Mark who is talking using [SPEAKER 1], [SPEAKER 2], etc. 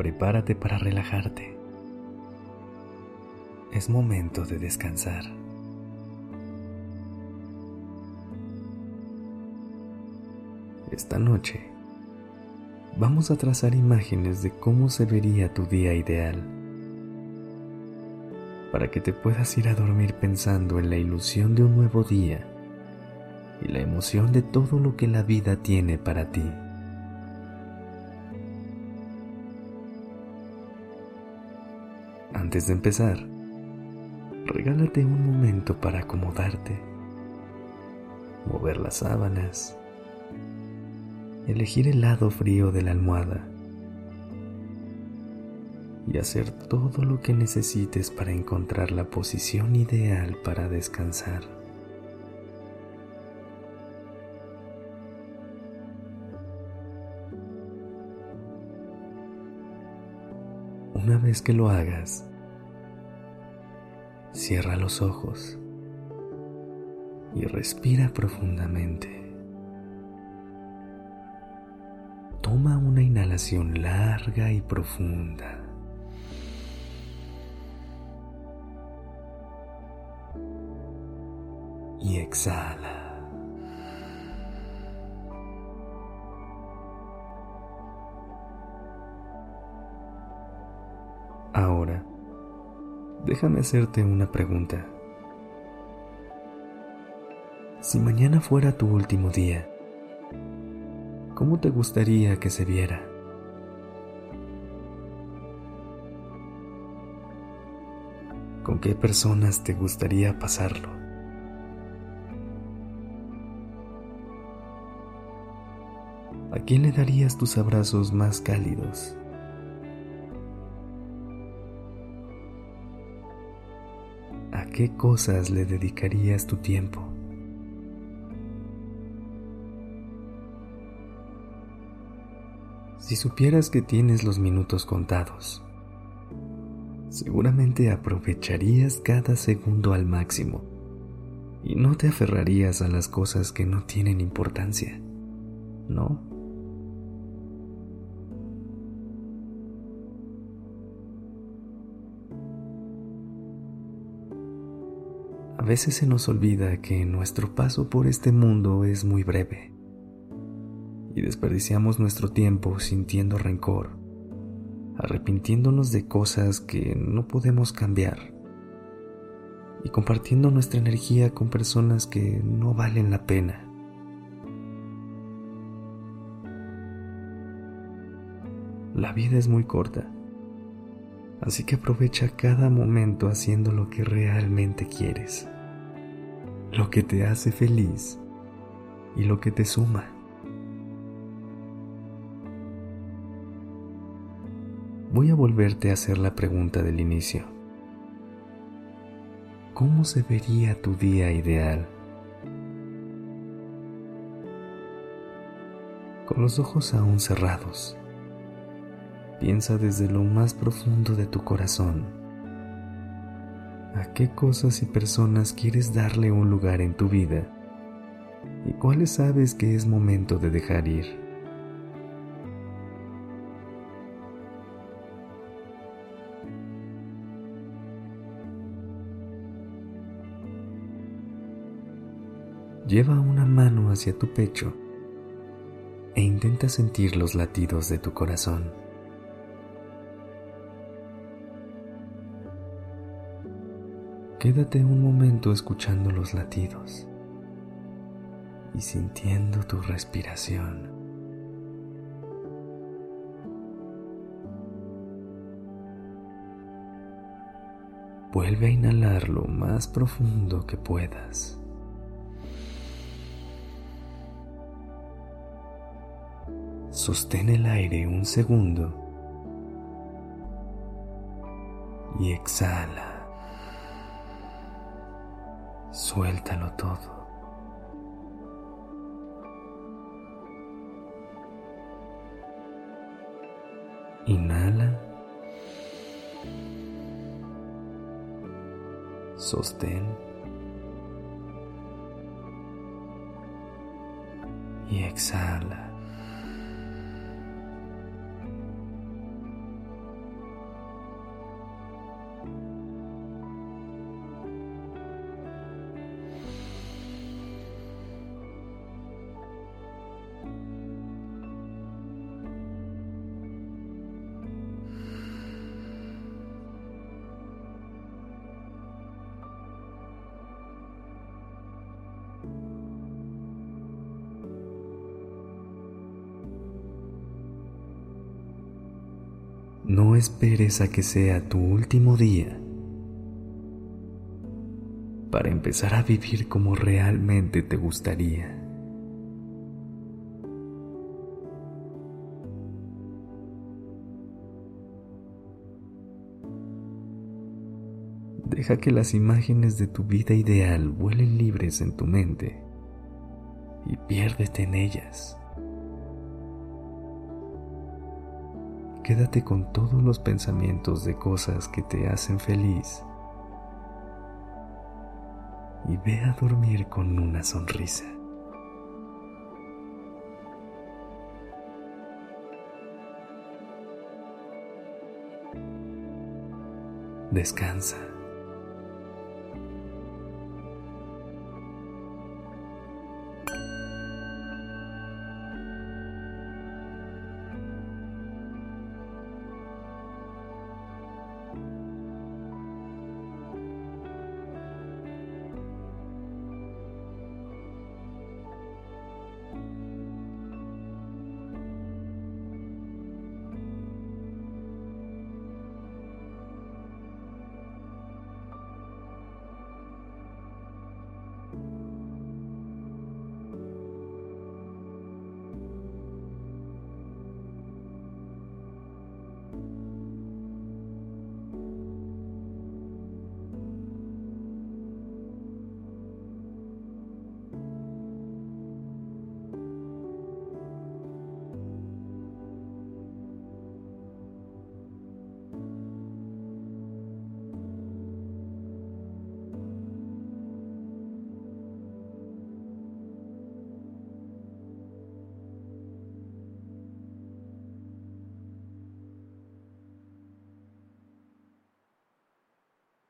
[SPEAKER 1] Prepárate para relajarte. Es momento de descansar. Esta noche vamos a trazar imágenes de cómo se vería tu día ideal para que te puedas ir a dormir pensando en la ilusión de un nuevo día y la emoción de todo lo que la vida tiene para ti. Antes de empezar, regálate un momento para acomodarte, mover las sábanas, elegir el lado frío de la almohada y hacer todo lo que necesites para encontrar la posición ideal para descansar. Una vez que lo hagas, cierra los ojos y respira profundamente. Toma una inhalación larga y profunda. Y exhala. Ahora, déjame hacerte una pregunta. Si mañana fuera tu último día, ¿cómo te gustaría que se viera? ¿Con qué personas te gustaría pasarlo? ¿A quién le darías tus abrazos más cálidos? Qué cosas le dedicarías tu tiempo? Si supieras que tienes los minutos contados, seguramente aprovecharías cada segundo al máximo y no te aferrarías a las cosas que no tienen importancia, ¿no? A veces se nos olvida que nuestro paso por este mundo es muy breve y desperdiciamos nuestro tiempo sintiendo rencor, arrepintiéndonos de cosas que no podemos cambiar y compartiendo nuestra energía con personas que no valen la pena. La vida es muy corta, así que aprovecha cada momento haciendo lo que realmente quieres, lo que te hace feliz y lo que te suma. Voy a volverte a hacer la pregunta del inicio. ¿Cómo se vería tu día ideal? Con los ojos aún cerrados, piensa desde lo más profundo de tu corazón. ¿A qué cosas y personas quieres darle un lugar en tu vida? ¿Y cuáles sabes que es momento de dejar ir? Lleva una mano hacia tu pecho e intenta sentir los latidos de tu corazón. Quédate un momento escuchando los latidos y sintiendo tu respiración. Vuelve a inhalar lo más profundo que puedas. Sostén el aire un segundo y exhala. Suéltalo todo. Inhala. Sostén. Y exhala. No esperes a que sea tu último día para empezar a vivir como realmente te gustaría. Deja que las imágenes de tu vida ideal vuelen libres en tu mente y piérdete en ellas. Quédate con todos los pensamientos de cosas que te hacen feliz y ve a dormir con una sonrisa. Descansa.